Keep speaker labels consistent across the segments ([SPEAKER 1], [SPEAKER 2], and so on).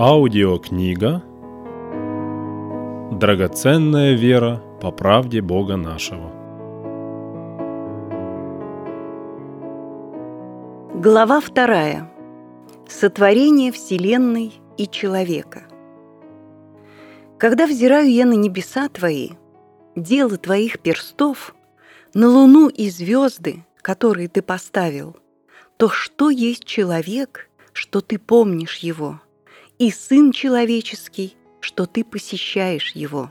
[SPEAKER 1] Аудиокнига «Драгоценная вера по правде Бога нашего».
[SPEAKER 2] Глава вторая. Сотворение Вселенной и человека. Когда взираю я на небеса Твои, дело Твоих перстов, на луну и звезды, которые Ты поставил, то что есть человек, что Ты помнишь его – и Сын Человеческий, что ты посещаешь Его.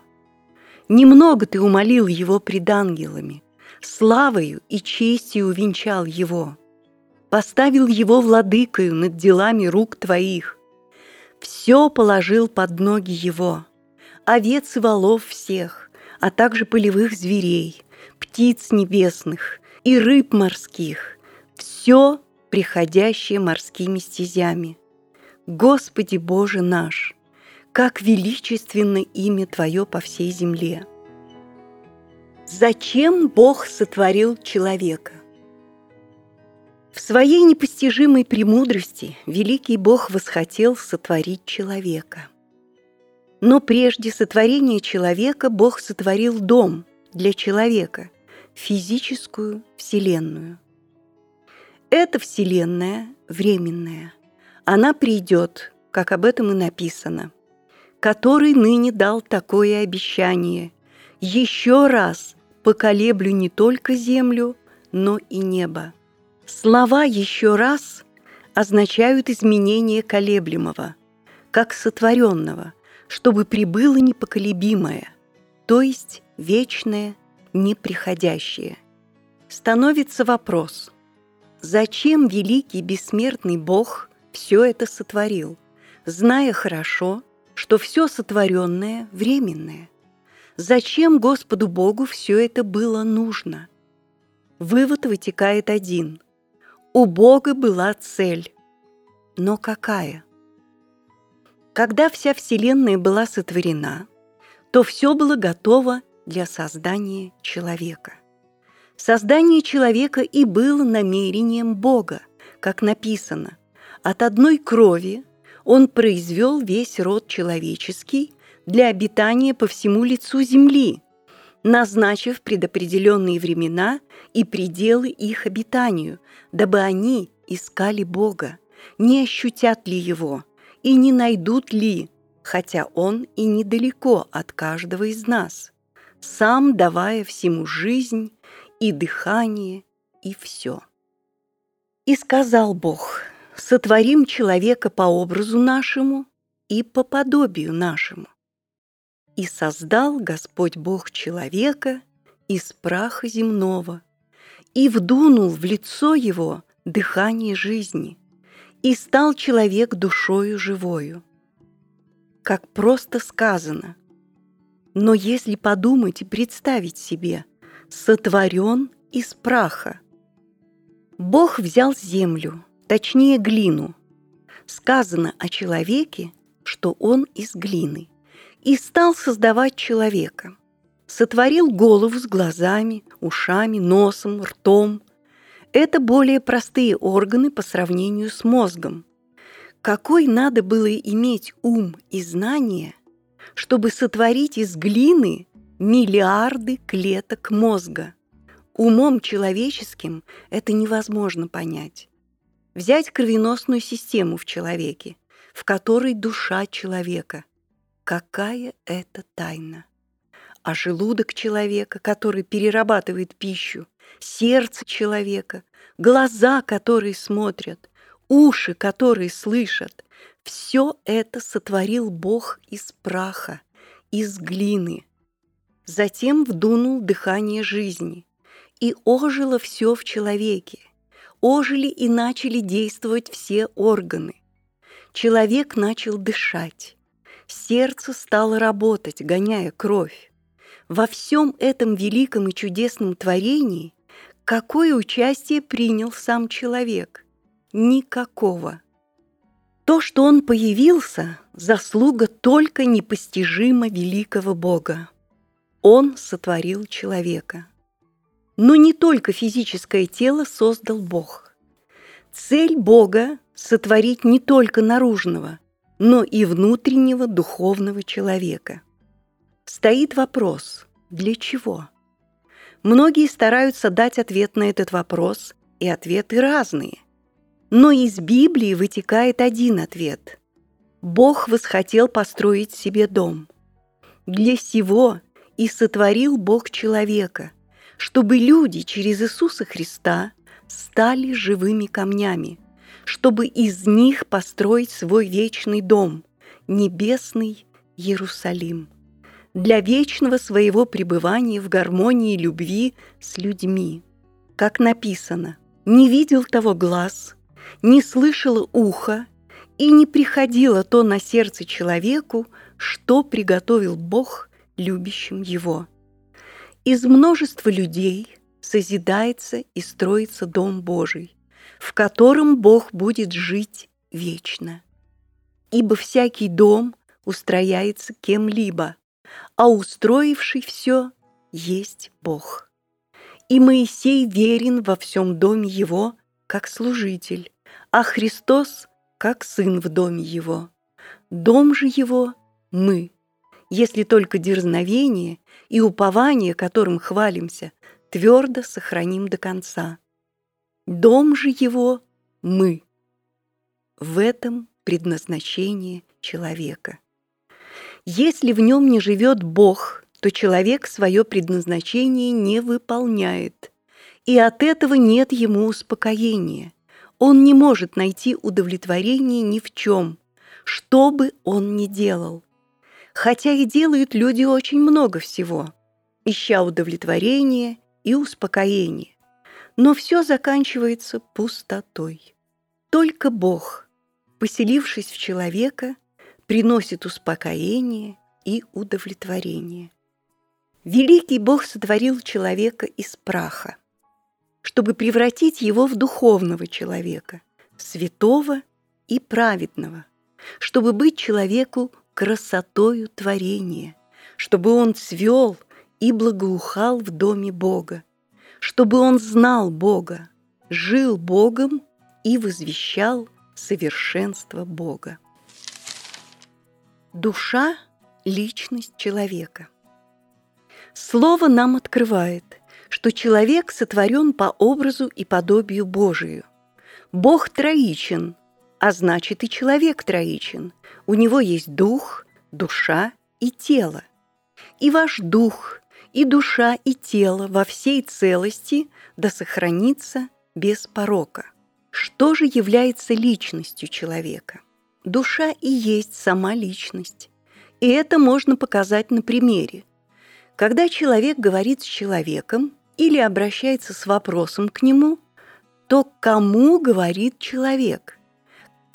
[SPEAKER 2] Немного ты умолил Его пред ангелами, славою и честью увенчал Его, поставил Его владыкою над делами рук твоих, все положил под ноги Его, овец и волов всех, а также полевых зверей, птиц небесных и рыб морских, все приходящее морскими стезями – Господи Боже наш, как величественно имя Твое по всей земле! Зачем Бог сотворил человека? В своей непостижимой премудрости великий Бог восхотел сотворить человека. Но прежде сотворения человека Бог сотворил дом для человека, физическую вселенную. Эта вселенная временная – она придет, как об этом и написано, который ныне дал такое обещание. Еще раз поколеблю не только землю, но и небо. Слова «еще раз» означают изменение колеблемого, как сотворенного, чтобы прибыло непоколебимое, то есть вечное, неприходящее. Становится вопрос, зачем великий бессмертный Бог – все это сотворил, зная хорошо, что все сотворенное временное. Зачем Господу Богу все это было нужно? Вывод вытекает один. У Бога была цель. Но какая? Когда вся Вселенная была сотворена, то все было готово для создания человека. Создание человека и было намерением Бога, как написано – от одной крови он произвел весь род человеческий для обитания по всему лицу земли, назначив предопределенные времена и пределы их обитанию, дабы они искали Бога, не ощутят ли Его и не найдут ли, хотя Он и недалеко от каждого из нас, сам давая всему жизнь и дыхание и все. И сказал Бог – сотворим человека по образу нашему и по подобию нашему. И создал Господь Бог человека из праха земного, и вдунул в лицо его дыхание жизни, и стал человек душою живою. Как просто сказано. Но если подумать и представить себе, сотворен из праха. Бог взял землю, точнее глину. Сказано о человеке, что он из глины, и стал создавать человека. Сотворил голову с глазами, ушами, носом, ртом. Это более простые органы по сравнению с мозгом. Какой надо было иметь ум и знание, чтобы сотворить из глины миллиарды клеток мозга? Умом человеческим это невозможно понять взять кровеносную систему в человеке, в которой душа человека. Какая это тайна! А желудок человека, который перерабатывает пищу, сердце человека, глаза, которые смотрят, уши, которые слышат, все это сотворил Бог из праха, из глины. Затем вдунул дыхание жизни, и ожило все в человеке, ожили и начали действовать все органы. Человек начал дышать. Сердце стало работать, гоняя кровь. Во всем этом великом и чудесном творении какое участие принял сам человек? Никакого. То, что он появился, заслуга только непостижимо великого Бога. Он сотворил человека – но не только физическое тело создал Бог. Цель Бога – сотворить не только наружного, но и внутреннего духовного человека. Стоит вопрос «для чего?». Многие стараются дать ответ на этот вопрос, и ответы разные. Но из Библии вытекает один ответ. Бог восхотел построить себе дом. Для сего и сотворил Бог человека, чтобы люди через Иисуса Христа стали живыми камнями, чтобы из них построить свой вечный дом, небесный Иерусалим, для вечного своего пребывания в гармонии любви с людьми. Как написано, «Не видел того глаз, не слышало ухо, и не приходило то на сердце человеку, что приготовил Бог любящим его». Из множества людей созидается и строится Дом Божий, в котором Бог будет жить вечно. Ибо всякий дом устрояется кем-либо, а устроивший все есть Бог. И Моисей верен во всем доме его, как служитель, а Христос, как сын в доме его. Дом же его – мы, если только дерзновение и упование, которым хвалимся, твердо сохраним до конца. Дом же его – мы. В этом предназначение человека. Если в нем не живет Бог, то человек свое предназначение не выполняет, и от этого нет ему успокоения. Он не может найти удовлетворение ни в чем, что бы он ни делал. Хотя и делают люди очень много всего, ища удовлетворения и успокоения. Но все заканчивается пустотой. Только Бог, поселившись в человека, приносит успокоение и удовлетворение. Великий Бог сотворил человека из праха, чтобы превратить его в духовного человека, святого и праведного, чтобы быть человеку красотою творения, чтобы он цвел и благоухал в доме Бога, чтобы он знал Бога, жил Богом и возвещал совершенство Бога. Душа – личность человека. Слово нам открывает, что человек сотворен по образу и подобию Божию. Бог троичен, а значит и человек троичен. У него есть дух, душа и тело. И ваш дух, и душа, и тело во всей целости да сохранится без порока. Что же является личностью человека? Душа и есть сама личность. И это можно показать на примере. Когда человек говорит с человеком или обращается с вопросом к нему, то кому говорит человек?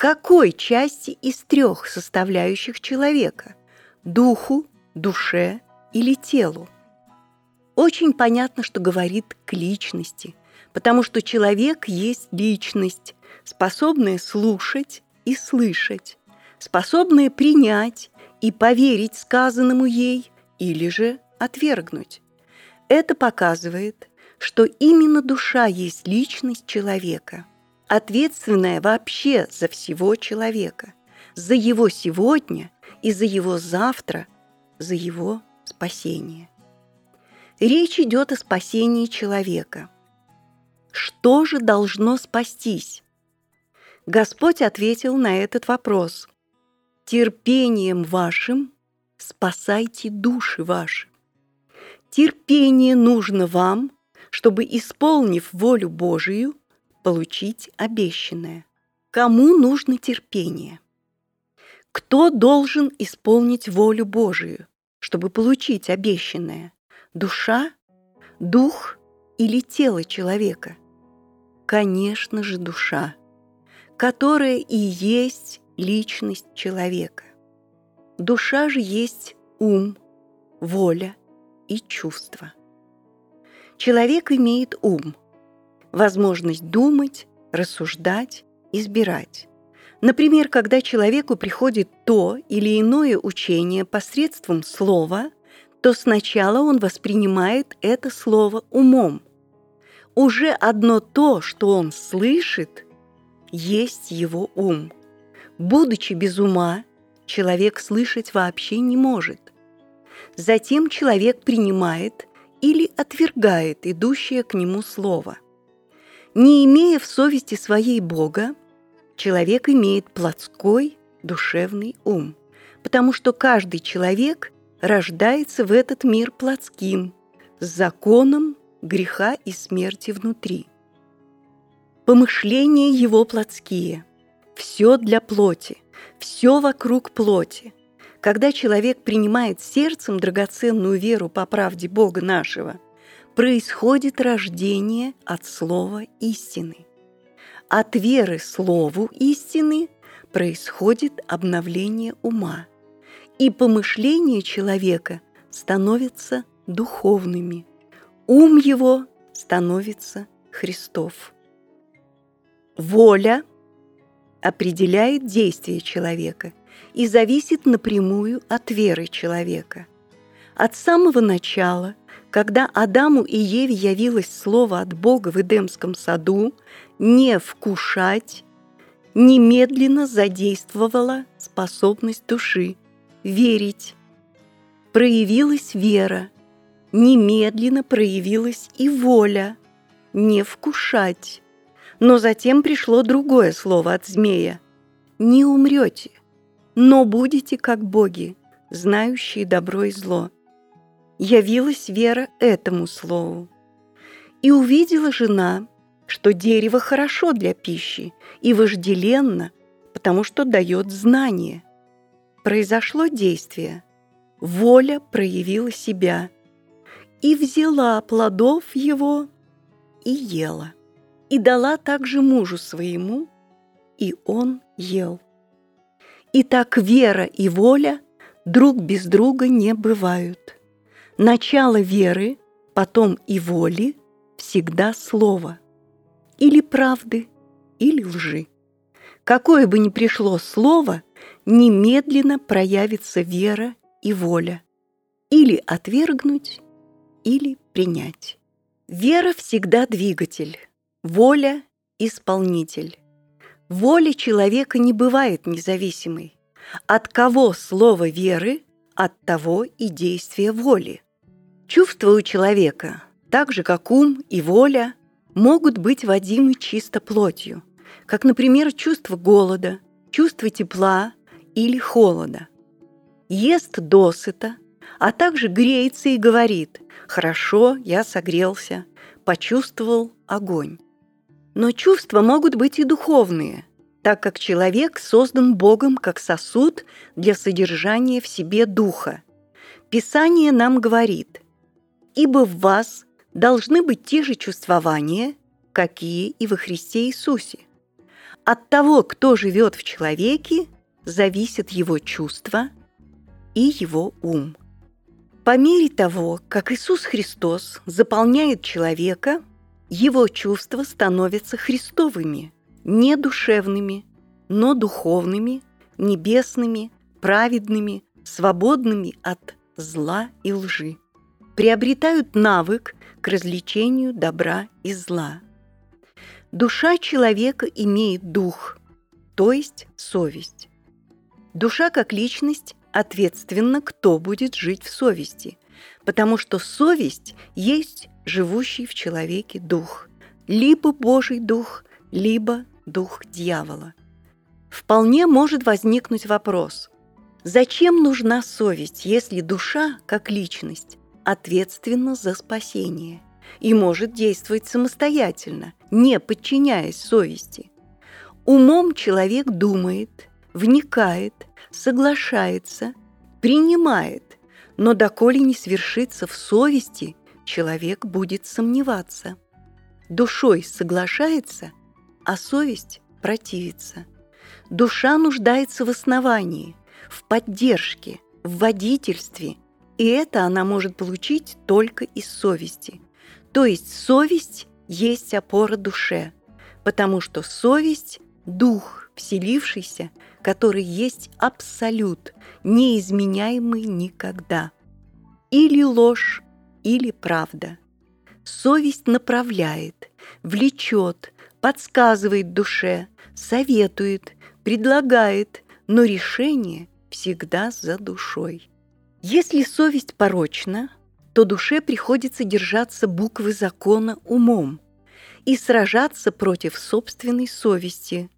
[SPEAKER 2] Какой части из трех составляющих человека? Духу, душе или телу? Очень понятно, что говорит к личности, потому что человек есть личность, способная слушать и слышать, способные принять и поверить сказанному ей или же отвергнуть. Это показывает, что именно душа есть личность человека, ответственная вообще за всего человека, за его сегодня и за его завтра, за его спасение. Речь идет о спасении человека. Что же должно спастись? Господь ответил на этот вопрос. «Терпением вашим спасайте души ваши». Терпение нужно вам, чтобы, исполнив волю Божию, получить обещанное. Кому нужно терпение? Кто должен исполнить волю Божию, чтобы получить обещанное? Душа, дух или тело человека? Конечно же, душа которая и есть личность человека. Душа же есть ум, воля и чувство. Человек имеет ум, возможность думать, рассуждать, избирать. Например, когда человеку приходит то или иное учение посредством слова, то сначала он воспринимает это слово умом. Уже одно то, что он слышит, есть его ум. Будучи без ума человек слышать вообще не может. Затем человек принимает или отвергает идущее к нему слово. Не имея в совести своей Бога, человек имеет плотской душевный ум, потому что каждый человек рождается в этот мир плотским, с законом греха и смерти внутри. Помышления его плотские, все для плоти, все вокруг плоти. Когда человек принимает сердцем драгоценную веру по правде Бога нашего, происходит рождение от слова истины. От веры слову истины происходит обновление ума, и помышления человека становятся духовными, ум его становится Христов. Воля определяет действие человека и зависит напрямую от веры человека. От самого начала, когда Адаму и Еве явилось слово от Бога в Эдемском саду «не вкушать», немедленно задействовала способность души верить. Проявилась вера, немедленно проявилась и воля не вкушать. Но затем пришло другое слово от змея. Не умрете, но будете как боги, знающие добро и зло. Явилась вера этому слову. И увидела жена, что дерево хорошо для пищи и вожделенно, потому что дает знание. Произошло действие. Воля проявила себя и взяла плодов его и ела и дала также мужу своему, и он ел. И так вера и воля друг без друга не бывают. Начало веры, потом и воли всегда слово. Или правды, или лжи. Какое бы ни пришло слово, немедленно проявится вера и воля. Или отвергнуть, или принять. Вера всегда двигатель, Воля – исполнитель. Воля человека не бывает независимой. От кого слово веры, от того и действие воли. Чувства у человека, так же как ум и воля, могут быть водимы чисто плотью, как, например, чувство голода, чувство тепла или холода. Ест досыта, а также греется и говорит «Хорошо, я согрелся, почувствовал огонь». Но чувства могут быть и духовные, так как человек создан Богом как сосуд для содержания в себе духа. Писание нам говорит, «Ибо в вас должны быть те же чувствования, какие и во Христе Иисусе. От того, кто живет в человеке, зависит его чувство и его ум». По мере того, как Иисус Христос заполняет человека – его чувства становятся христовыми, не душевными, но духовными, небесными, праведными, свободными от зла и лжи. Приобретают навык к развлечению добра и зла. Душа человека имеет дух, то есть совесть. Душа как личность ответственна, кто будет жить в совести, потому что совесть есть живущий в человеке дух, либо Божий дух, либо дух дьявола. Вполне может возникнуть вопрос, зачем нужна совесть, если душа, как личность, ответственна за спасение и может действовать самостоятельно, не подчиняясь совести? Умом человек думает, вникает, соглашается, принимает, но доколе не свершится в совести – человек будет сомневаться. Душой соглашается, а совесть противится. Душа нуждается в основании, в поддержке, в водительстве, и это она может получить только из совести. То есть совесть есть опора душе, потому что совесть – дух, вселившийся, который есть абсолют, неизменяемый никогда. Или ложь, или правда. Совесть направляет, влечет, подсказывает душе, советует, предлагает, но решение всегда за душой. Если совесть порочна, то душе приходится держаться буквы закона умом и сражаться против собственной совести.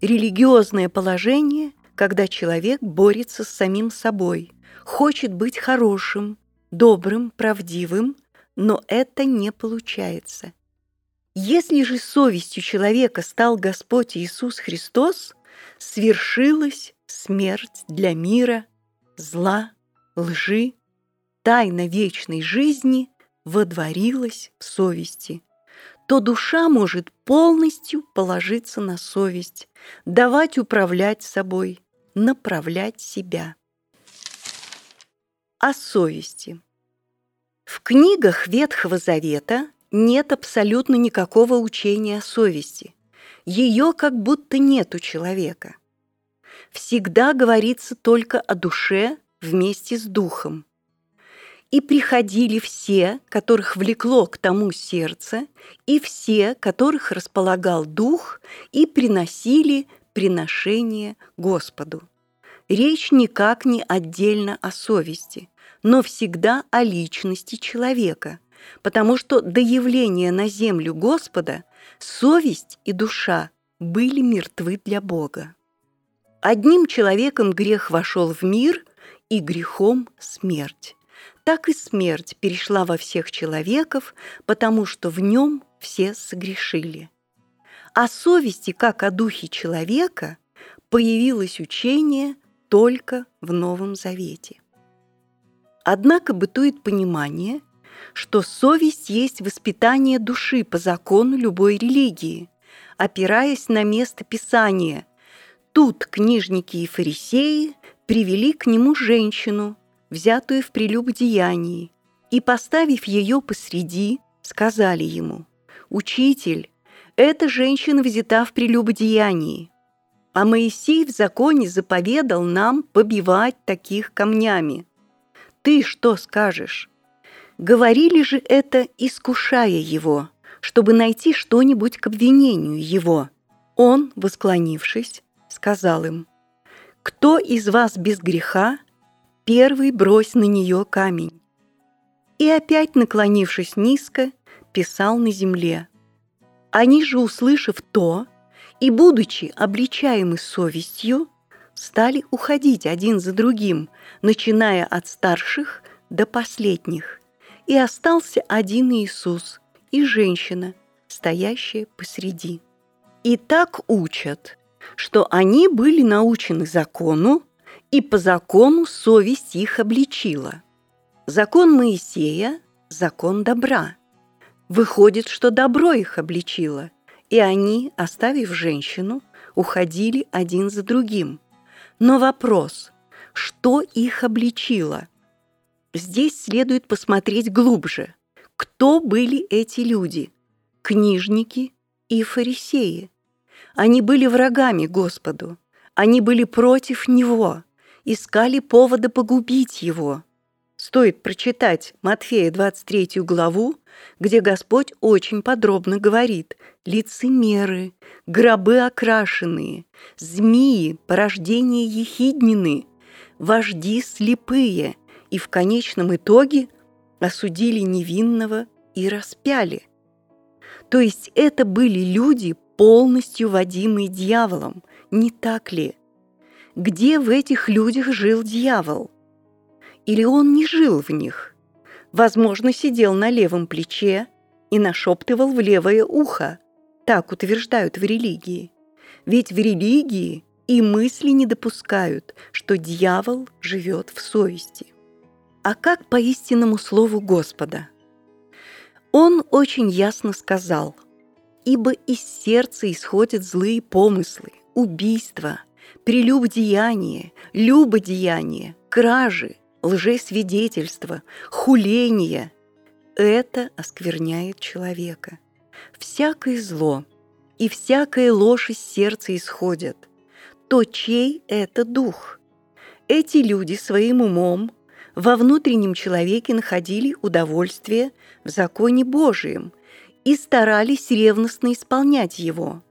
[SPEAKER 2] Религиозное положение, когда человек борется с самим собой, хочет быть хорошим, добрым, правдивым, но это не получается. Если же совестью человека стал Господь Иисус Христос, свершилась смерть для мира, зла, лжи, тайна вечной жизни водворилась в совести, то душа может полностью положиться на совесть, давать управлять собой, направлять себя. О совести. В книгах Ветхого Завета нет абсолютно никакого учения о совести. Ее как будто нет у человека. Всегда говорится только о душе вместе с духом. И приходили все, которых влекло к тому сердце, и все, которых располагал дух, и приносили приношение Господу. Речь никак не отдельно о совести, но всегда о личности человека, потому что до явления на землю Господа совесть и душа были мертвы для Бога. Одним человеком грех вошел в мир, и грехом смерть. Так и смерть перешла во всех человеков, потому что в нем все согрешили. О совести, как о духе человека, появилось учение только в Новом Завете. Однако бытует понимание, что совесть есть воспитание души по закону любой религии, опираясь на место Писания. Тут книжники и фарисеи привели к нему женщину, взятую в прелюбодеянии, и, поставив ее посреди, сказали ему, «Учитель, эта женщина взята в прелюбодеянии, а Моисей в законе заповедал нам побивать таких камнями. Ты что скажешь?» Говорили же это, искушая его, чтобы найти что-нибудь к обвинению его. Он, восклонившись, сказал им, «Кто из вас без греха, первый брось на нее камень». И опять, наклонившись низко, писал на земле. Они же, услышав то, и, будучи обличаемы совестью, стали уходить один за другим, начиная от старших до последних и остался один Иисус и женщина, стоящая посреди. И так учат, что они были научены закону, и по закону совесть их обличила. Закон Моисея – закон добра. Выходит, что добро их обличило, и они, оставив женщину, уходили один за другим. Но вопрос – что их обличило? Здесь следует посмотреть глубже. Кто были эти люди? Книжники и фарисеи. Они были врагами Господу. Они были против Него, искали повода погубить Его. Стоит прочитать Матфея 23 главу, где Господь очень подробно говорит «лицемеры, гробы окрашенные, змеи, порождение ехиднины, вожди слепые, и в конечном итоге осудили невинного и распяли. То есть это были люди, полностью водимые дьяволом, не так ли? Где в этих людях жил дьявол? Или он не жил в них? Возможно, сидел на левом плече и нашептывал в левое ухо. Так утверждают в религии. Ведь в религии и мысли не допускают, что дьявол живет в совести а как по истинному слову Господа. Он очень ясно сказал, «Ибо из сердца исходят злые помыслы, убийства, прелюбодеяние, любодеяние, кражи, лжесвидетельство, хуление. Это оскверняет человека. Всякое зло и всякая ложь из сердца исходят. То чей это дух? Эти люди своим умом во внутреннем человеке находили удовольствие в законе Божием и старались ревностно исполнять его,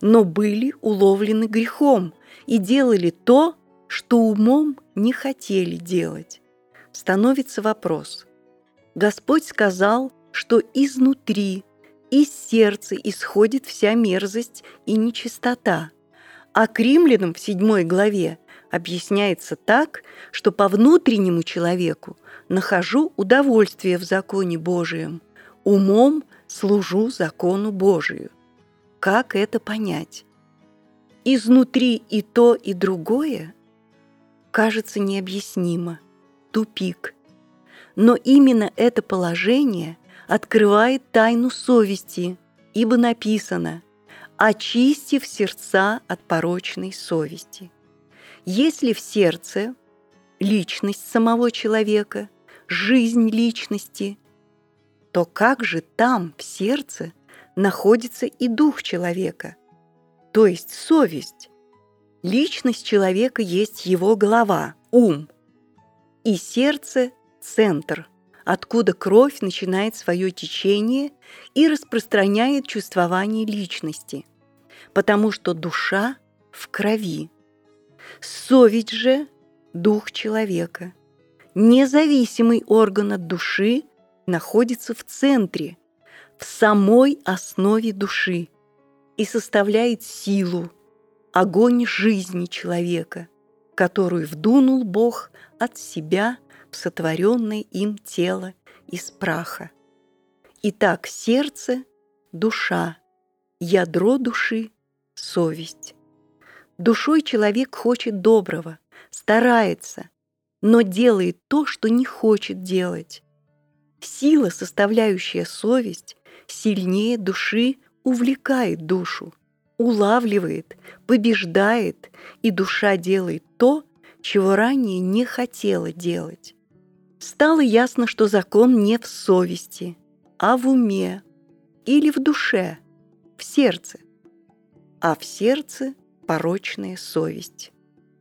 [SPEAKER 2] но были уловлены грехом и делали то, что умом не хотели делать. Становится вопрос. Господь сказал, что изнутри, из сердца исходит вся мерзость и нечистота. А к римлянам в седьмой главе объясняется так, что по внутреннему человеку нахожу удовольствие в законе Божием, умом служу закону Божию. Как это понять? Изнутри и то, и другое кажется необъяснимо, тупик. Но именно это положение открывает тайну совести, ибо написано «очистив сердца от порочной совести». Если в сердце личность самого человека, жизнь личности, то как же там, в сердце, находится и дух человека, то есть совесть? Личность человека есть его голова, ум, и сердце – центр, откуда кровь начинает свое течение и распространяет чувствование личности, потому что душа в крови. Совесть же – дух человека. Независимый орган от души находится в центре, в самой основе души и составляет силу, огонь жизни человека, которую вдунул Бог от себя в сотворенное им тело из праха. Итак, сердце – душа, ядро души – совесть. Душой человек хочет доброго, старается, но делает то, что не хочет делать. Сила, составляющая совесть, сильнее души увлекает душу, улавливает, побеждает, и душа делает то, чего ранее не хотела делать. Стало ясно, что закон не в совести, а в уме или в душе, в сердце. А в сердце порочная совесть.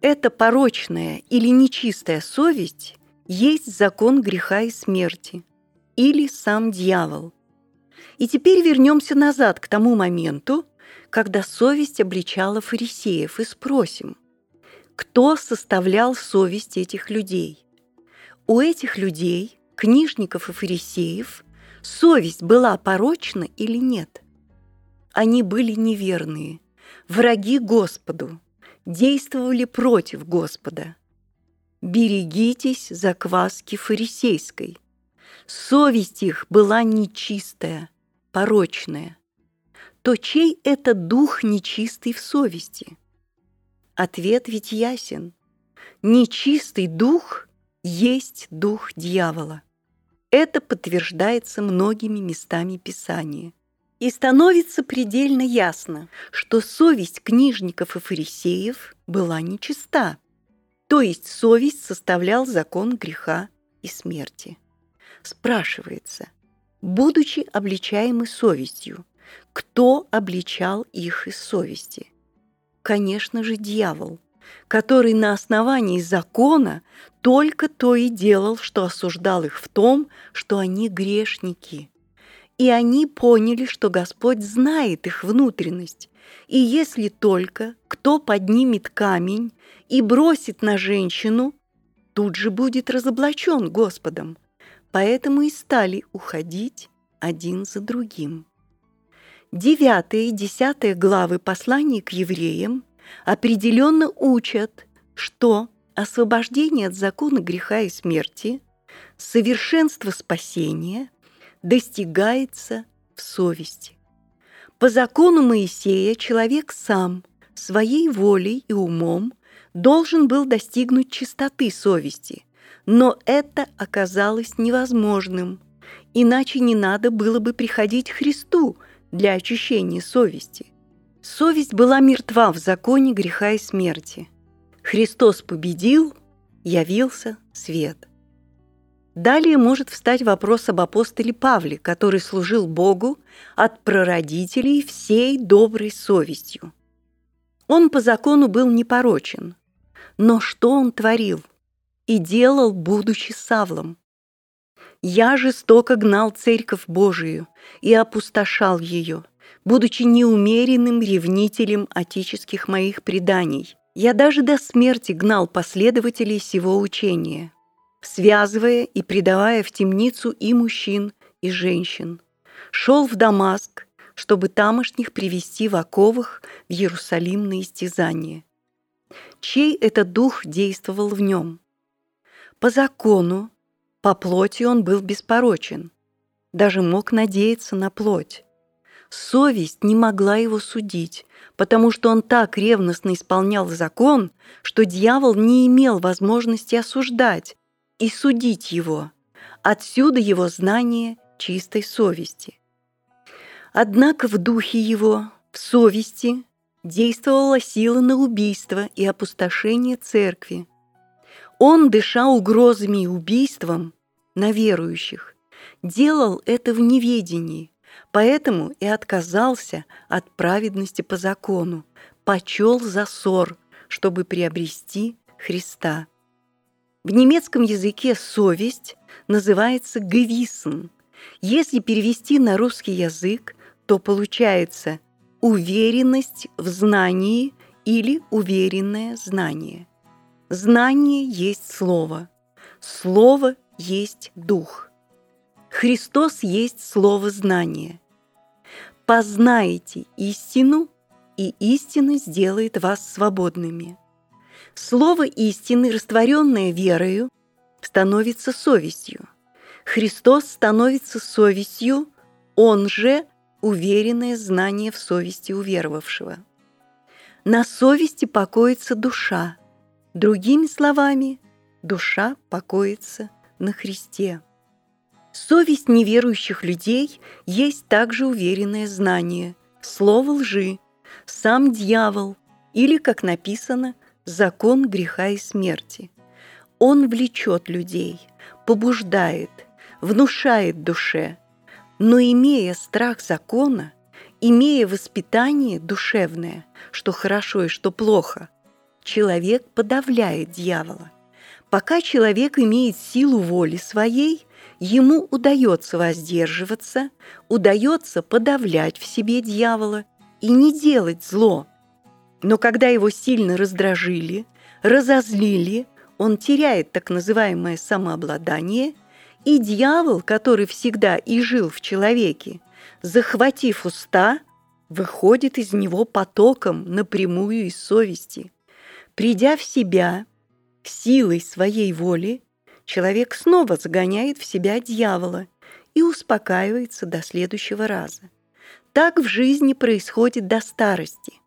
[SPEAKER 2] Эта порочная или нечистая совесть есть закон греха и смерти, или сам дьявол. И теперь вернемся назад к тому моменту, когда совесть обличала фарисеев, и спросим, кто составлял совесть этих людей? У этих людей, книжников и фарисеев, совесть была порочна или нет? Они были неверные – враги Господу, действовали против Господа. Берегитесь закваски фарисейской. Совесть их была нечистая, порочная. То чей это дух нечистый в совести? Ответ ведь ясен. Нечистый дух есть дух дьявола. Это подтверждается многими местами Писания – и становится предельно ясно, что совесть книжников и фарисеев была нечиста, то есть совесть составлял закон греха и смерти. Спрашивается, будучи обличаемы совестью, кто обличал их из совести? Конечно же, дьявол, который на основании закона только то и делал, что осуждал их в том, что они грешники – и они поняли, что Господь знает их внутренность. И если только кто поднимет камень и бросит на женщину, тут же будет разоблачен Господом. Поэтому и стали уходить один за другим. Девятая и десятая главы послания к евреям определенно учат, что освобождение от закона греха и смерти, совершенство спасения – достигается в совести. По закону Моисея человек сам, своей волей и умом, должен был достигнуть чистоты совести, но это оказалось невозможным, иначе не надо было бы приходить к Христу для очищения совести. Совесть была мертва в законе греха и смерти. Христос победил, явился свет – Далее может встать вопрос об апостоле Павле, который служил Богу от прародителей всей доброй совестью. Он по закону был непорочен, но что он творил и делал, будучи Савлом? «Я жестоко гнал церковь Божию и опустошал ее, будучи неумеренным ревнителем отеческих моих преданий, Я даже до смерти гнал последователей сего учения, связывая и предавая в темницу и мужчин, и женщин. Шел в Дамаск, чтобы тамошних привести в оковах в Иерусалим на истязание. Чей этот дух действовал в нем? По закону, по плоти он был беспорочен, даже мог надеяться на плоть. Совесть не могла его судить, потому что он так ревностно исполнял закон, что дьявол не имел возможности осуждать и судить его. Отсюда его знание чистой совести. Однако в духе его, в совести, действовала сила на убийство и опустошение церкви. Он, дыша угрозами и убийством на верующих, делал это в неведении, Поэтому и отказался от праведности по закону, почел за ссор, чтобы приобрести Христа. В немецком языке совесть называется «гевисен». Если перевести на русский язык, то получается уверенность в знании или уверенное знание. Знание есть слово, слово есть дух – Христос есть слово знания. Познаете истину, и истина сделает вас свободными. Слово истины, растворенное верою, становится совестью. Христос становится совестью, Он же уверенное знание в совести уверовавшего. На совести покоится душа. Другими словами, душа покоится на Христе. Совесть неверующих людей есть также уверенное знание, слово лжи, сам дьявол или, как написано, закон греха и смерти. Он влечет людей, побуждает, внушает душе, но имея страх закона, имея воспитание душевное, что хорошо и что плохо, человек подавляет дьявола. Пока человек имеет силу воли своей – ему удается воздерживаться, удается подавлять в себе дьявола и не делать зло. Но когда его сильно раздражили, разозлили, он теряет так называемое самообладание, и дьявол, который всегда и жил в человеке, захватив уста, выходит из него потоком напрямую из совести. Придя в себя, силой своей воли, человек снова загоняет в себя дьявола и успокаивается до следующего раза. Так в жизни происходит до старости.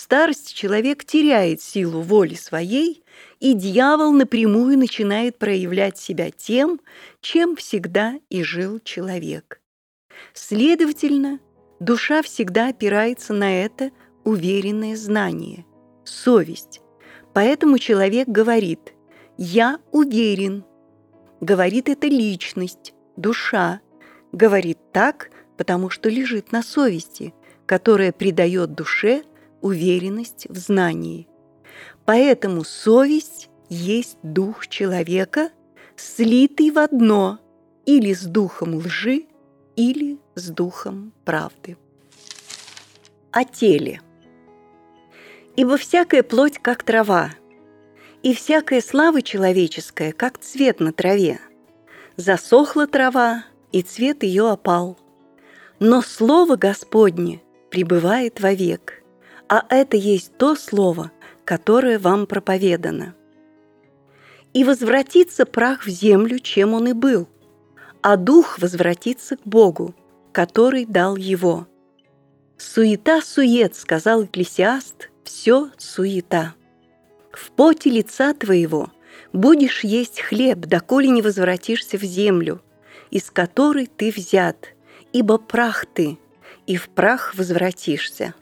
[SPEAKER 2] В старости человек теряет силу воли своей, и дьявол напрямую начинает проявлять себя тем, чем всегда и жил человек. Следовательно, душа всегда опирается на это уверенное знание, совесть. Поэтому человек говорит – «Я уверен». Говорит эта личность, душа. Говорит так, потому что лежит на совести, которая придает душе уверенность в знании. Поэтому совесть есть дух человека, слитый в одно или с духом лжи, или с духом правды. О теле. Ибо всякая плоть, как трава, и всякая слава человеческая, как цвет на траве. Засохла трава, и цвет ее опал. Но Слово Господне пребывает вовек, а это есть то Слово, которое вам проповедано. И возвратится прах в землю, чем он и был, а дух возвратится к Богу, который дал его. «Суета-сует», — сказал Экклесиаст, — «все суета». В поте лица твоего будешь есть хлеб, доколе не возвратишься в землю, из которой ты взят, ибо прах ты, и в прах возвратишься.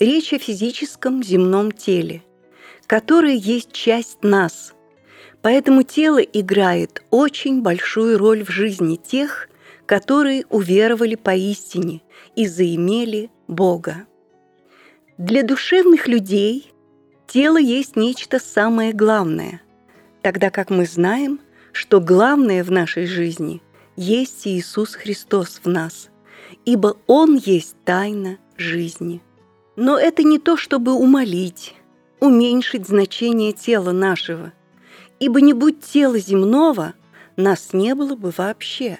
[SPEAKER 2] Речь о физическом земном теле, которое есть часть нас, поэтому тело играет очень большую роль в жизни тех, которые уверовали поистине и заимели Бога. Для душевных людей Тело есть нечто самое главное, тогда как мы знаем, что главное в нашей жизни есть Иисус Христос в нас, ибо Он есть тайна жизни. Но это не то, чтобы умолить, уменьшить значение тела нашего, ибо не будь тела земного, нас не было бы вообще.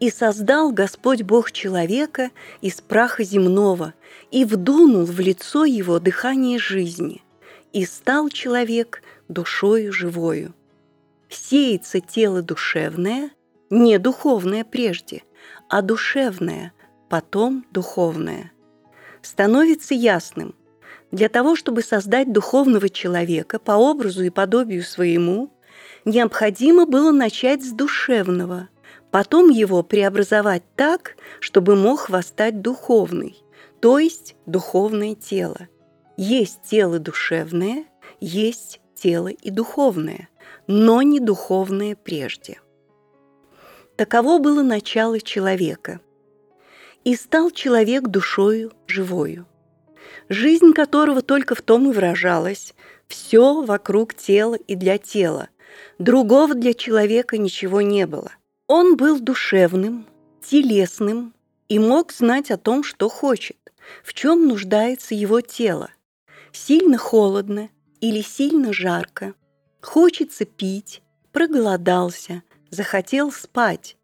[SPEAKER 2] И создал Господь Бог человека из праха земного, и вдунул в лицо его дыхание жизни, и стал человек душою живою. Сеется тело душевное, не духовное прежде, а душевное, потом духовное. Становится ясным, для того, чтобы создать духовного человека по образу и подобию своему, необходимо было начать с душевного, потом его преобразовать так, чтобы мог восстать духовный, то есть духовное тело. Есть тело душевное, есть тело и духовное, но не духовное прежде. Таково было начало человека. И стал человек душою живою, жизнь которого только в том и выражалась, все вокруг тела и для тела, другого для человека ничего не было. Он был душевным, телесным и мог знать о том, что хочет, в чем нуждается его тело. Сильно холодно или сильно жарко, хочется пить, проголодался, захотел спать.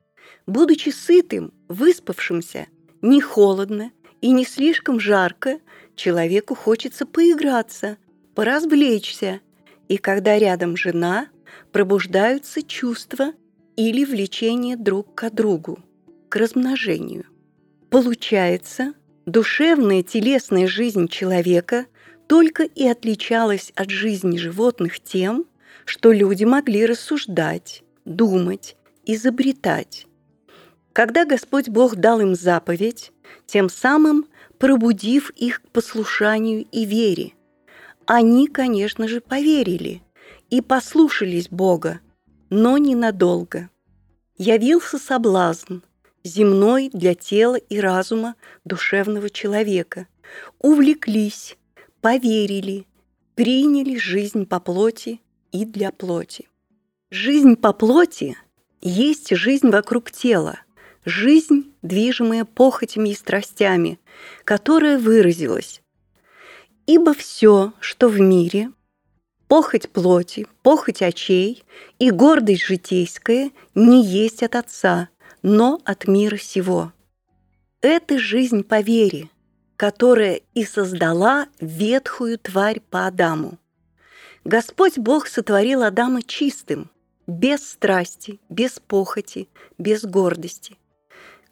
[SPEAKER 2] Будучи сытым, выспавшимся, не холодно и не слишком жарко, человеку хочется поиграться, поразвлечься. И когда рядом жена, пробуждаются чувства или влечение друг к другу, к размножению. Получается, душевная телесная жизнь человека только и отличалась от жизни животных тем, что люди могли рассуждать, думать, изобретать. Когда Господь Бог дал им заповедь, тем самым пробудив их к послушанию и вере, они, конечно же, поверили и послушались Бога, но ненадолго. Явился соблазн, земной для тела и разума душевного человека. Увлеклись, поверили, приняли жизнь по плоти и для плоти. Жизнь по плоти есть жизнь вокруг тела, жизнь, движимая похотями и страстями, которая выразилась. Ибо все, что в мире, похоть плоти, похоть очей и гордость житейская не есть от Отца, но от мира сего. Это жизнь по вере, которая и создала ветхую тварь по Адаму. Господь Бог сотворил Адама чистым, без страсти, без похоти, без гордости.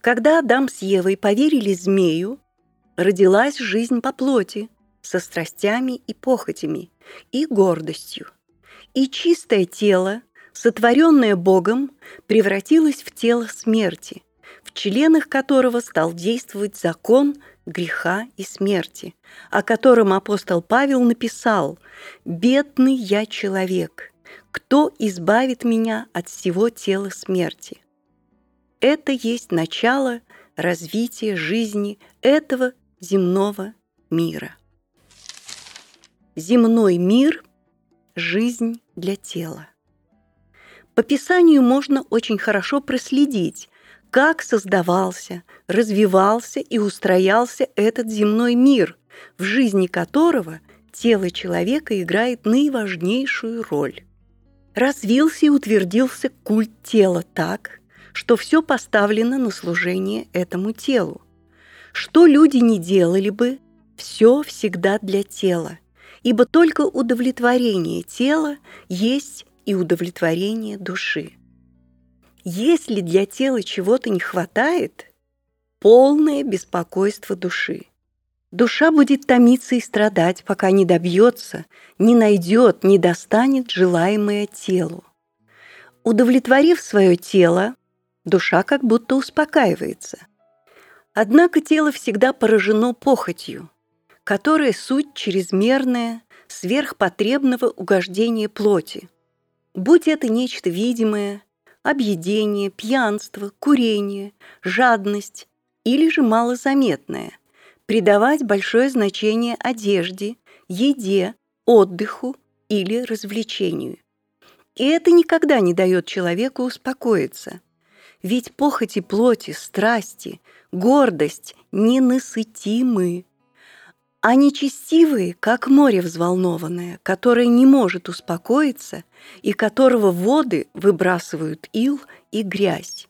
[SPEAKER 2] Когда Адам с Евой поверили змею, родилась жизнь по плоти, со страстями и похотями, и гордостью. И чистое тело, сотворенное Богом, превратилось в тело смерти, в членах которого стал действовать закон – греха и смерти, о котором апостол Павел написал «Бедный я человек, кто избавит меня от всего тела смерти?» Это есть начало развития жизни этого земного мира. Земной мир – жизнь для тела. По Писанию можно очень хорошо проследить, как создавался, развивался и устроялся этот земной мир, в жизни которого тело человека играет наиважнейшую роль. Развился и утвердился культ тела так, что все поставлено на служение этому телу. Что люди не делали бы, все всегда для тела, ибо только удовлетворение тела есть и удовлетворение души. Если для тела чего-то не хватает, полное беспокойство души. Душа будет томиться и страдать, пока не добьется, не найдет, не достанет желаемое телу. Удовлетворив свое тело, душа как будто успокаивается. Однако тело всегда поражено похотью, которая суть чрезмерное, сверхпотребного угождения плоти. Будь это нечто видимое, объедение, пьянство, курение, жадность или же малозаметное, придавать большое значение одежде, еде, отдыху или развлечению. И это никогда не дает человеку успокоиться. Ведь похоти плоти, страсти, гордость ненасытимы. а нечестивые, как море взволнованное, которое не может успокоиться и которого воды выбрасывают ил и грязь.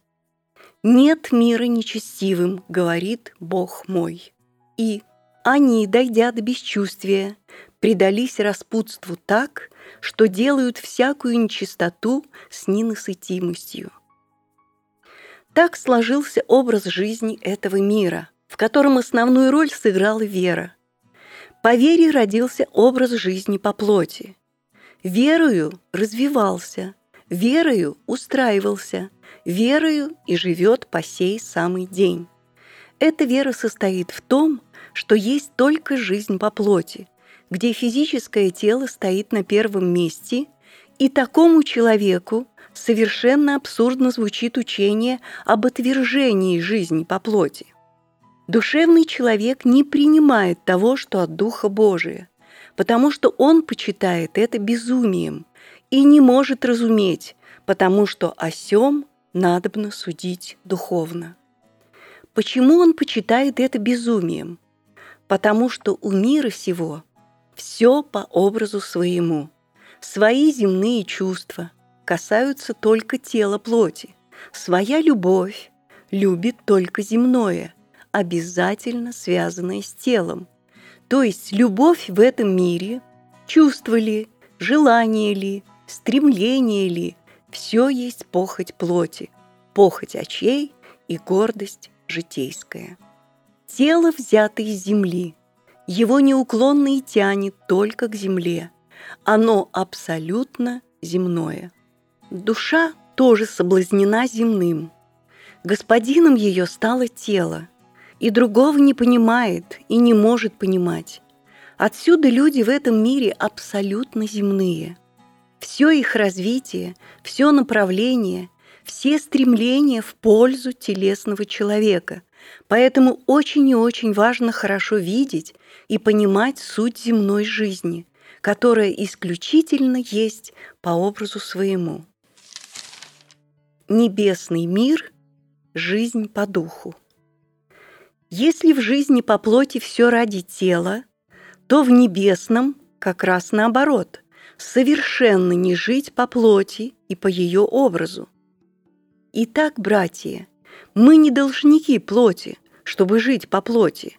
[SPEAKER 2] «Нет мира нечестивым», — говорит Бог мой. И они, дойдя до бесчувствия, предались распутству так, что делают всякую нечистоту с ненасытимостью. Так сложился образ жизни этого мира, в котором основную роль сыграла вера – по вере родился образ жизни по плоти. Верою развивался, верою устраивался, верою и живет по сей самый день. Эта вера состоит в том, что есть только жизнь по плоти, где физическое тело стоит на первом месте, и такому человеку совершенно абсурдно звучит учение об отвержении жизни по плоти. Душевный человек не принимает того, что от Духа Божия, потому что он почитает это безумием и не может разуметь, потому что о сем надобно судить духовно. Почему он почитает это безумием? Потому что у мира сего все по образу своему. Свои земные чувства касаются только тела плоти. Своя любовь любит только земное – обязательно связанное с телом. То есть любовь в этом мире, чувство ли, желание ли, стремление ли, все есть похоть плоти, похоть очей и гордость житейская. Тело взято из земли, его неуклонно и тянет только к земле. Оно абсолютно земное. Душа тоже соблазнена земным. Господином ее стало тело, и другого не понимает и не может понимать. Отсюда люди в этом мире абсолютно земные. Все их развитие, все направление, все стремления в пользу телесного человека. Поэтому очень и очень важно хорошо видеть и понимать суть земной жизни, которая исключительно есть по образу своему. Небесный мир – жизнь по духу. Если в жизни по плоти все ради тела, то в небесном как раз наоборот, совершенно не жить по плоти и по ее образу. Итак, братья, мы не должники плоти, чтобы жить по плоти,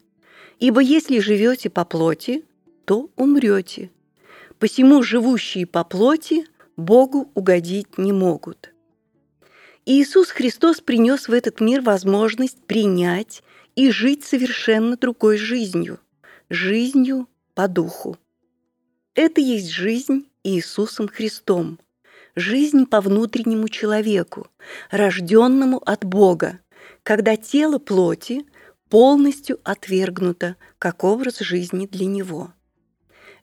[SPEAKER 2] ибо если живете по плоти, то умрете. Посему живущие по плоти Богу угодить не могут. Иисус Христос принес в этот мир возможность принять и жить совершенно другой жизнью, жизнью по духу. Это есть жизнь Иисусом Христом, жизнь по внутреннему человеку, рожденному от Бога, когда тело плоти полностью отвергнуто как образ жизни для него.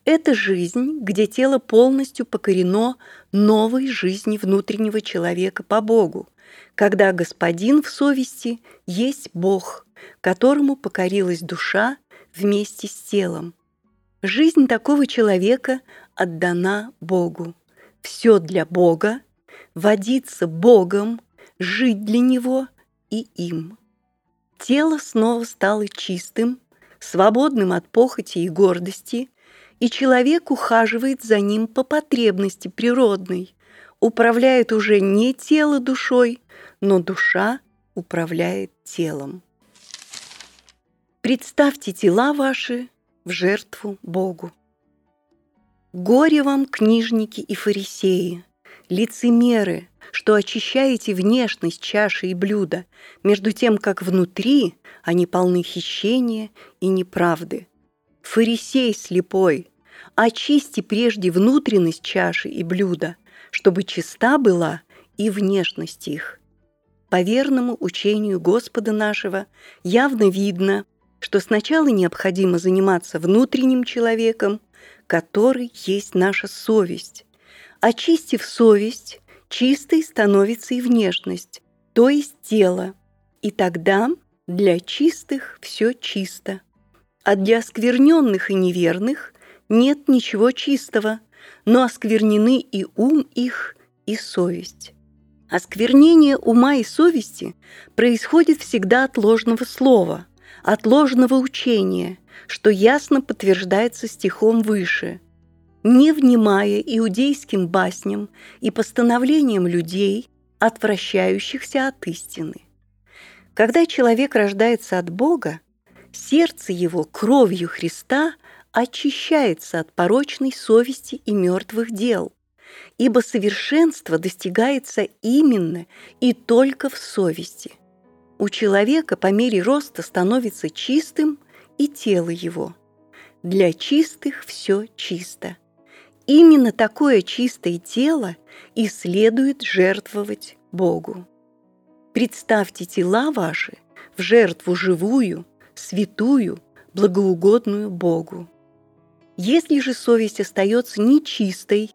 [SPEAKER 2] Это жизнь, где тело полностью покорено новой жизни внутреннего человека по Богу, когда Господин в совести есть Бог, которому покорилась душа вместе с телом. Жизнь такого человека отдана Богу. Все для Бога, водиться Богом, жить для Него и им. Тело снова стало чистым, свободным от похоти и гордости, и человек ухаживает за ним по потребности природной, управляет уже не тело душой, но душа управляет телом. Представьте тела ваши в жертву Богу. Горе вам, книжники и фарисеи, лицемеры, что очищаете внешность чаши и блюда, между тем, как внутри они полны хищения и неправды. Фарисей слепой, очисти прежде внутренность чаши и блюда, чтобы чиста была и внешность их. По верному учению Господа нашего явно видно, что сначала необходимо заниматься внутренним человеком, который есть наша совесть. Очистив совесть, чистой становится и внешность, то есть тело. И тогда для чистых все чисто. А для оскверненных и неверных нет ничего чистого, но осквернены и ум их, и совесть. Осквернение ума и совести происходит всегда от ложного слова – от ложного учения, что ясно подтверждается стихом выше, не внимая иудейским басням и постановлениям людей, отвращающихся от истины. Когда человек рождается от Бога, сердце его кровью Христа очищается от порочной совести и мертвых дел, ибо совершенство достигается именно и только в совести. У человека по мере роста становится чистым и тело его. Для чистых все чисто. Именно такое чистое тело и следует жертвовать Богу. Представьте тела ваши в жертву живую, святую, благоугодную Богу. Если же совесть остается нечистой,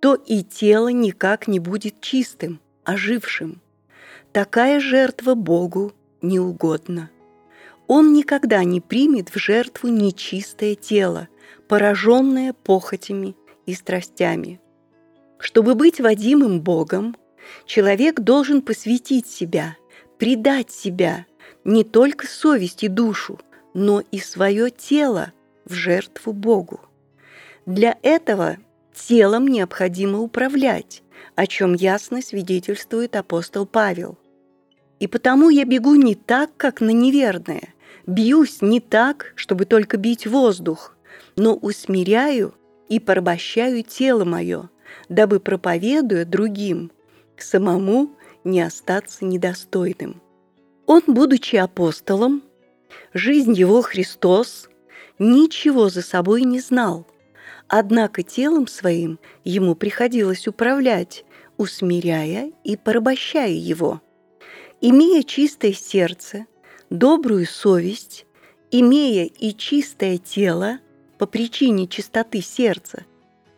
[SPEAKER 2] то и тело никак не будет чистым, ожившим. Такая жертва Богу не угодна. Он никогда не примет в жертву нечистое тело, пораженное похотями и страстями. Чтобы быть водимым Богом, человек должен посвятить себя, предать себя, не только совесть и душу, но и свое тело в жертву Богу. Для этого телом необходимо управлять, о чем ясно свидетельствует апостол Павел. И потому я бегу не так, как на неверное, бьюсь не так, чтобы только бить воздух, но усмиряю и порабощаю тело мое, дабы, проповедуя другим, самому не остаться недостойным. Он, будучи апостолом, жизнь его Христос, ничего за собой не знал, однако телом своим ему приходилось управлять, усмиряя и порабощая его. Имея чистое сердце, добрую совесть, имея и чистое тело, по причине чистоты сердца.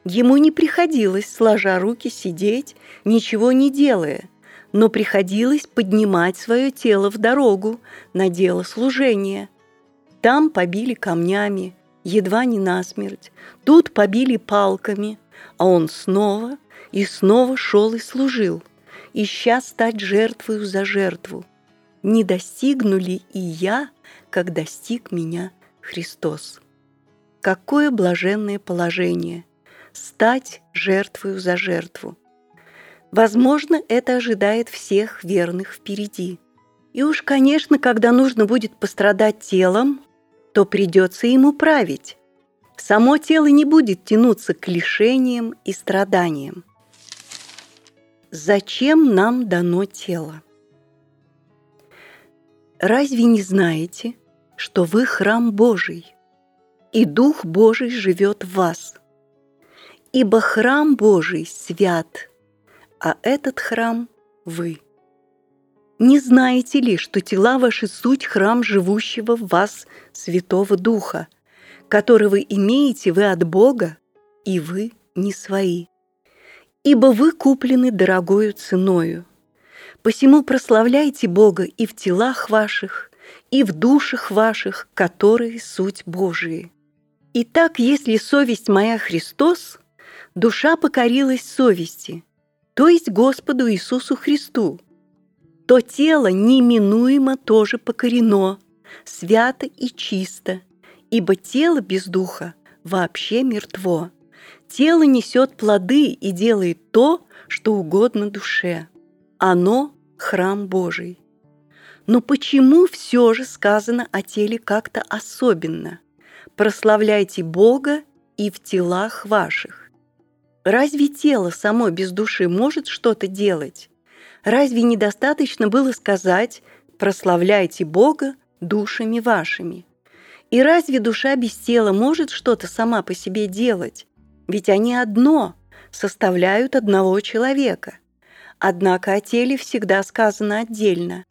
[SPEAKER 2] Ему не приходилось, сложа руки, сидеть, ничего не делая, но приходилось поднимать свое тело в дорогу на дело служения. Там побили камнями, едва не насмерть, тут побили палками, а он снова и снова шел и служил, ища стать жертвою за жертву. Не достигну ли и я, как достиг меня Христос? Какое блаженное положение – стать жертвою за жертву. Возможно, это ожидает всех верных впереди. И уж, конечно, когда нужно будет пострадать телом, то придется ему править. Само тело не будет тянуться к лишениям и страданиям. Зачем нам дано тело? Разве не знаете, что вы храм Божий – и Дух Божий живет в вас. Ибо храм Божий свят, а этот храм – вы. Не знаете ли, что тела ваши суть храм живущего в вас Святого Духа, которого имеете вы от Бога, и вы не свои? Ибо вы куплены дорогою ценою. Посему прославляйте Бога и в телах ваших, и в душах ваших, которые суть Божии. Итак, если совесть моя Христос, душа покорилась совести, то есть Господу Иисусу Христу, то тело неминуемо тоже покорено, свято и чисто, ибо тело без духа вообще мертво. Тело несет плоды и делает то, что угодно душе. Оно – храм Божий. Но почему все же сказано о теле как-то особенно – прославляйте Бога и в телах ваших. Разве тело само без души может что-то делать? Разве недостаточно было сказать «прославляйте Бога душами вашими»? И разве душа без тела может что-то сама по себе делать? Ведь они одно, составляют одного человека. Однако о теле всегда сказано отдельно.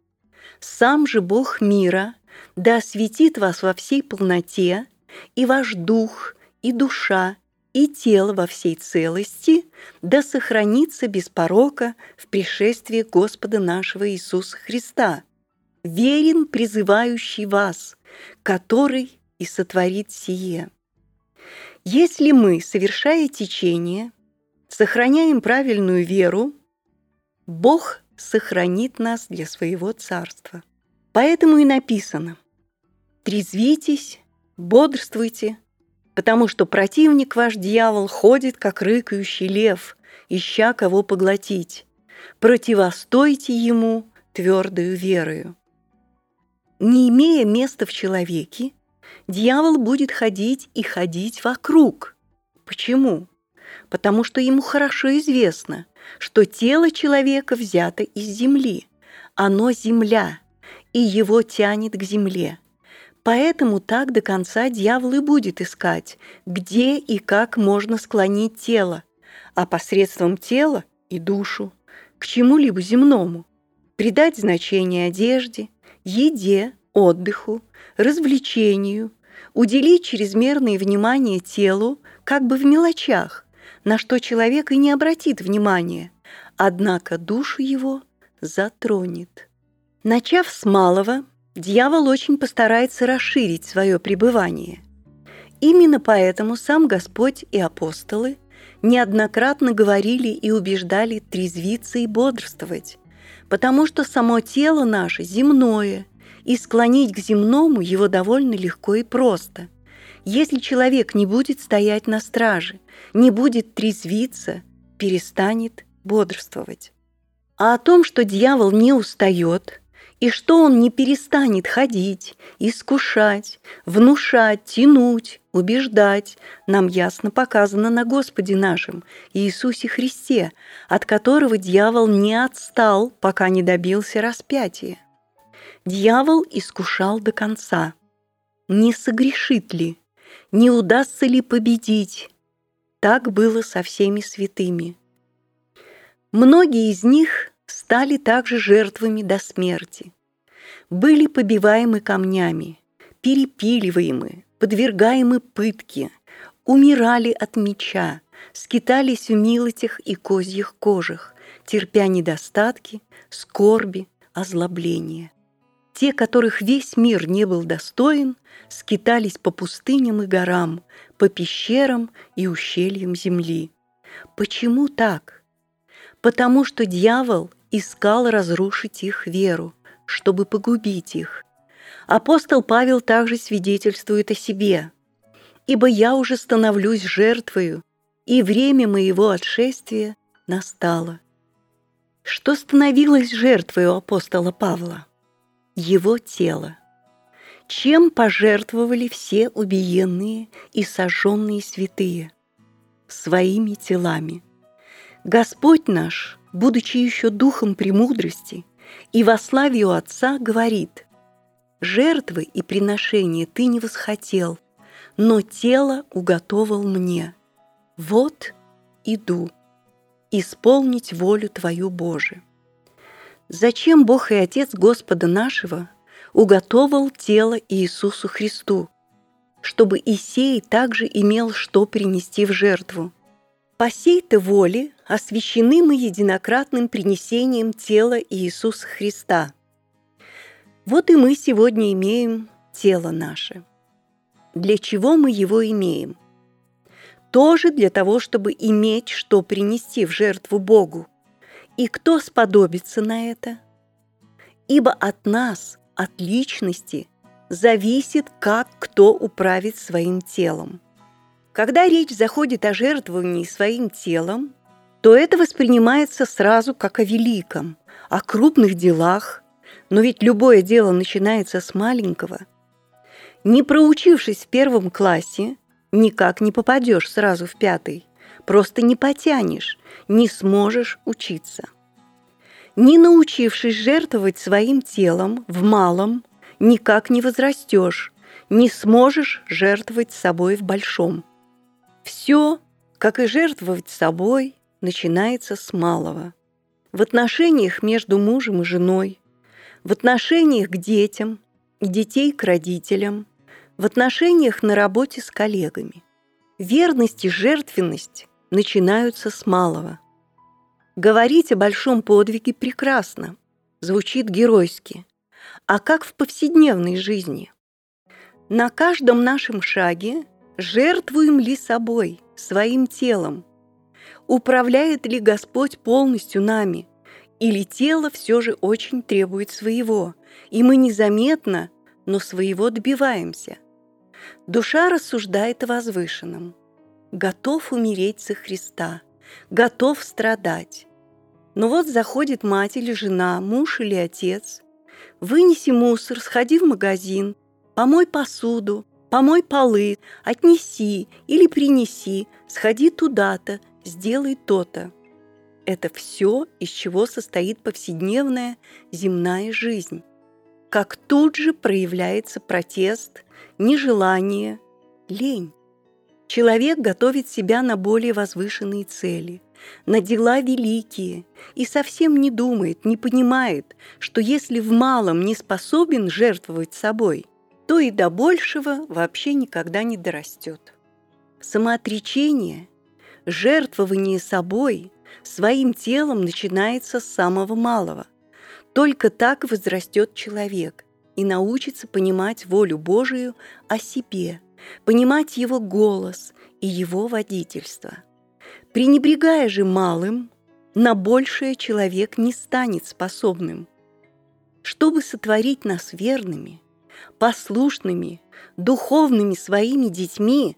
[SPEAKER 2] «Сам же Бог мира да осветит вас во всей полноте, и ваш дух, и душа, и тело во всей целости да сохранится без порока в пришествии Господа нашего Иисуса Христа, верен призывающий вас, который и сотворит сие. Если мы, совершая течение, сохраняем правильную веру, Бог сохранит нас для своего царства. Поэтому и написано – Трезвитесь, бодрствуйте, потому что противник ваш дьявол ходит, как рыкающий лев, ища кого поглотить. Противостойте ему твердою верою. Не имея места в человеке, дьявол будет ходить и ходить вокруг. Почему? Потому что ему хорошо известно, что тело человека взято из земли. Оно земля, и его тянет к земле. Поэтому так до конца дьявол и будет искать, где и как можно склонить тело, а посредством тела и душу к чему-либо земному, придать значение одежде, еде, отдыху, развлечению, уделить чрезмерное внимание телу как бы в мелочах, на что человек и не обратит внимания, однако душу его затронет. Начав с малого, дьявол очень постарается расширить свое пребывание. Именно поэтому сам Господь и апостолы неоднократно говорили и убеждали трезвиться и бодрствовать, потому что само тело наше земное, и склонить к земному его довольно легко и просто. Если человек не будет стоять на страже, не будет трезвиться, перестанет бодрствовать. А о том, что дьявол не устает, и что он не перестанет ходить, искушать, внушать, тянуть, убеждать, нам ясно показано на Господе нашем, Иисусе Христе, от которого дьявол не отстал, пока не добился распятия. Дьявол искушал до конца. Не согрешит ли? Не удастся ли победить? Так было со всеми святыми. Многие из них стали также жертвами до смерти. Были побиваемы камнями, перепиливаемы, подвергаемы пытке, умирали от меча, скитались в милотях и козьих кожах, терпя недостатки, скорби, озлобления. Те, которых весь мир не был достоин, скитались по пустыням и горам, по пещерам и ущельям земли. Почему так? Потому что дьявол искал разрушить их веру, чтобы погубить их. Апостол Павел также свидетельствует о себе. «Ибо я уже становлюсь жертвою, и время моего отшествия настало». Что становилось жертвой у апостола Павла? Его тело. Чем пожертвовали все убиенные и сожженные святые? Своими телами. Господь наш будучи еще духом премудрости и во славе у Отца, говорит, «Жертвы и приношения ты не восхотел, но тело уготовал мне. Вот иду исполнить волю Твою, Боже». Зачем Бог и Отец Господа нашего уготовал тело Иисусу Христу, чтобы Исей также имел что принести в жертву? По сей-то воле освящены мы единократным принесением тела Иисуса Христа. Вот и мы сегодня имеем тело наше. Для чего мы его имеем? Тоже для того, чтобы иметь, что принести в жертву Богу. И кто сподобится на это? Ибо от нас, от личности, зависит, как кто управит своим телом – когда речь заходит о жертвовании своим телом, то это воспринимается сразу как о великом, о крупных делах, но ведь любое дело начинается с маленького. Не проучившись в первом классе, никак не попадешь сразу в пятый, просто не потянешь, не сможешь учиться. Не научившись жертвовать своим телом в малом, никак не возрастешь, не сможешь жертвовать собой в большом. Все, как и жертвовать собой, начинается с малого. В отношениях между мужем и женой, в отношениях к детям детей к родителям, в отношениях на работе с коллегами. Верность и жертвенность начинаются с малого. Говорить о большом подвиге прекрасно, звучит геройски. А как в повседневной жизни? На каждом нашем шаге Жертвуем ли собой, своим телом? Управляет ли Господь полностью нами? Или тело все же очень требует своего, и мы незаметно, но своего добиваемся. Душа рассуждает о возвышенном. Готов умереть за Христа, готов страдать. Но вот заходит мать или жена, муж или отец. Вынеси мусор, сходи в магазин, помой посуду, помой полы, отнеси или принеси, сходи туда-то, сделай то-то. Это все, из чего состоит повседневная земная жизнь. Как тут же проявляется протест, нежелание, лень. Человек готовит себя на более возвышенные цели, на дела великие и совсем не думает, не понимает, что если в малом не способен жертвовать собой – то и до большего вообще никогда не дорастет. Самоотречение, жертвование собой, своим телом начинается с самого малого. Только так возрастет человек и научится понимать волю Божию о себе, понимать его голос и его водительство. Пренебрегая же малым, на большее человек не станет способным. Чтобы сотворить нас верными – послушными, духовными своими детьми,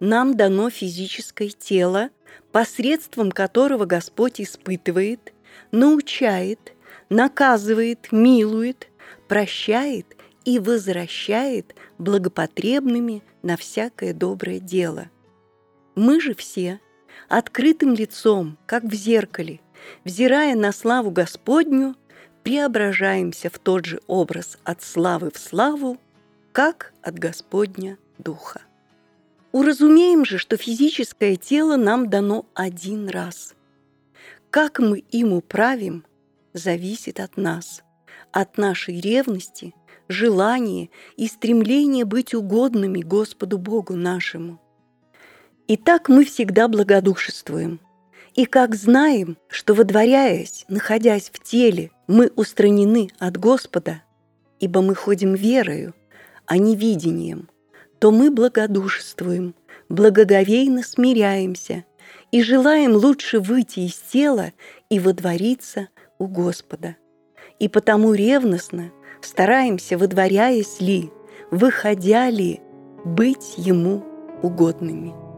[SPEAKER 2] нам дано физическое тело, посредством которого Господь испытывает, научает, наказывает, милует, прощает и возвращает благопотребными на всякое доброе дело. Мы же все открытым лицом, как в зеркале, взирая на славу Господню, преображаемся в тот же образ от славы в славу, как от Господня Духа. Уразумеем же, что физическое тело нам дано один раз. Как мы им управим, зависит от нас, от нашей ревности, желания и стремления быть угодными Господу Богу нашему. И так мы всегда благодушествуем – и как знаем, что, водворяясь, находясь в теле, мы устранены от Господа, ибо мы ходим верою, а не видением, то мы благодушествуем, благоговейно смиряемся и желаем лучше выйти из тела и водвориться у Господа. И потому ревностно стараемся, водворяясь ли, выходя ли, быть Ему угодными.